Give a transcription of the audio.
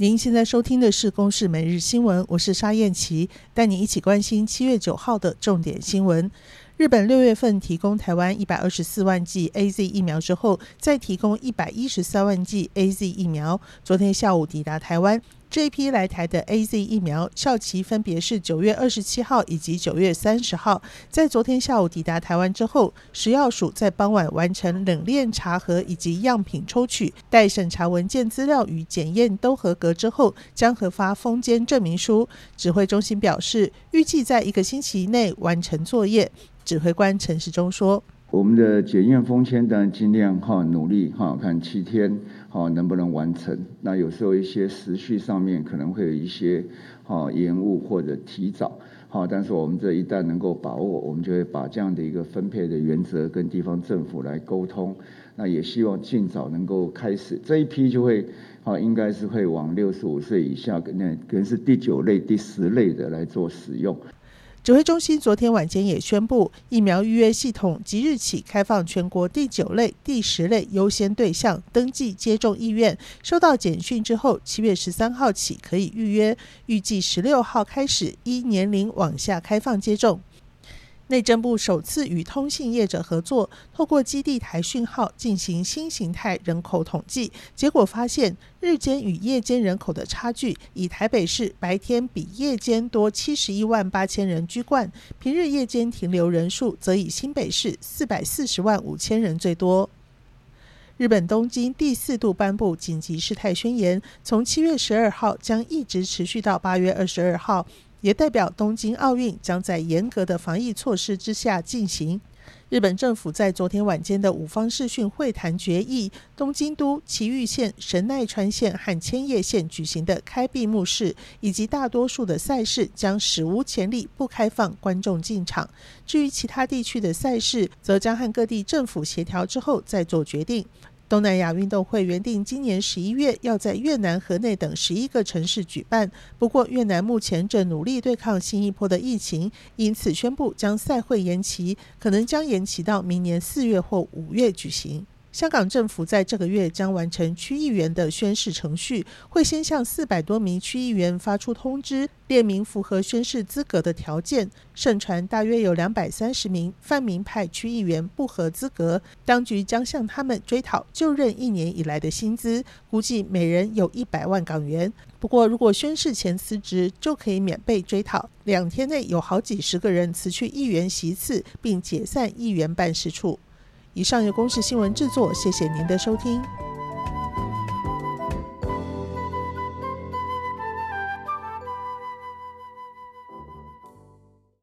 您现在收听的是《公视每日新闻》，我是沙燕琪，带你一起关心七月九号的重点新闻。日本六月份提供台湾一百二十四万剂 AZ 疫苗之后，再提供一百一十三万剂 AZ 疫苗，昨天下午抵达台湾。这一批来台的 AZ 疫苗效期分别是九月二十七号以及九月三十号。在昨天下午抵达台湾之后，食药署在傍晚完成冷链查核以及样品抽取，待审查文件资料与检验都合格之后，将核发封监证明书。指挥中心表示，预计在一个星期内完成作业。指挥官陈时中说。我们的检验封签当然尽量哈努力哈，看七天好能不能完成。那有时候一些时序上面可能会有一些哈延误或者提早好，但是我们这一旦能够把握，我们就会把这样的一个分配的原则跟地方政府来沟通。那也希望尽早能够开始这一批就会好，应该是会往六十五岁以下，那可能是第九类、第十类的来做使用。指挥中心昨天晚间也宣布，疫苗预约系统即日起开放全国第九类、第十类优先对象登记接种意愿。收到简讯之后，七月十三号起可以预约，预计十六号开始依年龄往下开放接种。内政部首次与通信业者合作，透过基地台讯号进行新形态人口统计，结果发现日间与夜间人口的差距，以台北市白天比夜间多七十一万八千人居冠，平日夜间停留人数则以新北市四百四十万五千人最多。日本东京第四度颁布紧急事态宣言，从七月十二号将一直持续到八月二十二号。也代表东京奥运将在严格的防疫措施之下进行。日本政府在昨天晚间的五方视讯会谈决议，东京都、埼玉县、神奈川县和千叶县举行的开闭幕式以及大多数的赛事将史无前例不开放观众进场。至于其他地区的赛事，则将和各地政府协调之后再做决定。东南亚运动会原定今年十一月要在越南河内等十一个城市举办，不过越南目前正努力对抗新一波的疫情，因此宣布将赛会延期，可能将延期到明年四月或五月举行。香港政府在这个月将完成区议员的宣誓程序，会先向四百多名区议员发出通知，列明符合宣誓资格的条件。盛传大约有两百三十名泛民派区议员不合资格，当局将向他们追讨就任一年以来的薪资，估计每人有一百万港元。不过，如果宣誓前辞职，就可以免被追讨。两天内有好几十个人辞去议员席次，并解散议员办事处。以上由公式新闻制作，谢谢您的收听。